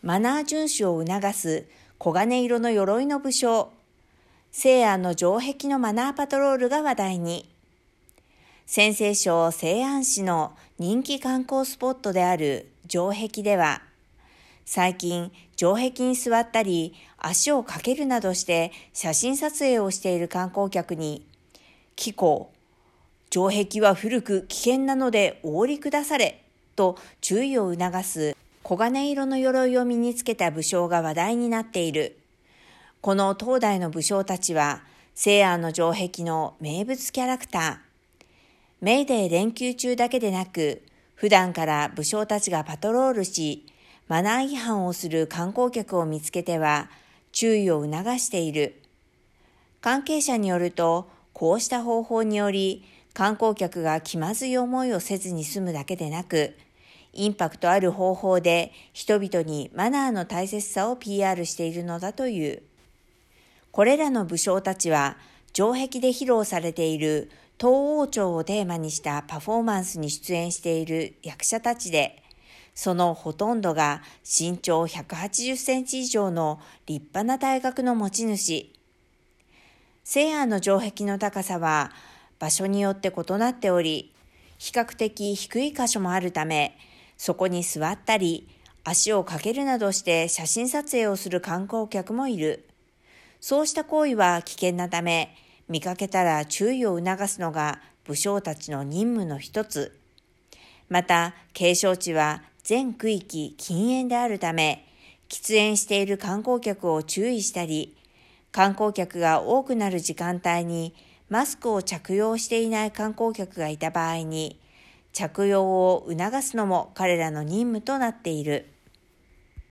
マナー遵守を促す黄金色の鎧の武将、西安の城壁のマナーパトロールが話題に。先西省西安市の人気観光スポットである城壁では、最近城壁に座ったり足をかけるなどして写真撮影をしている観光客に、気候、城壁は古く危険なのでお降りくだされと注意を促す黄金色の鎧を身につけた武将が話題になっている。この東大の武将たちは西安の城壁の名物キャラクター。メイデー連休中だけでなく、普段から武将たちがパトロールし、マナー違反をする観光客を見つけては、注意を促している。関係者によると、こうした方法により、観光客が気まずい思いをせずに済むだけでなく、インパクトある方法で人々にマナーの大切さを PR しているのだという。これらの武将たちは、城壁で披露されている東王朝をテーマにしたパフォーマンスに出演している役者たちで、そのほとんどが身長180センチ以上の立派な大学の持ち主。西安の城壁の高さは場所によって異なっており、比較的低い箇所もあるため、そこに座ったり、足をかけるなどして写真撮影をする観光客もいる。そうした行為は危険なため、見かけたら注意を促すのが武将たちの任務の一つ。また、景勝地は全区域禁煙であるため、喫煙している観光客を注意したり、観光客が多くなる時間帯にマスクを着用していない観光客がいた場合に、着用を促すのも彼らの任務となっている。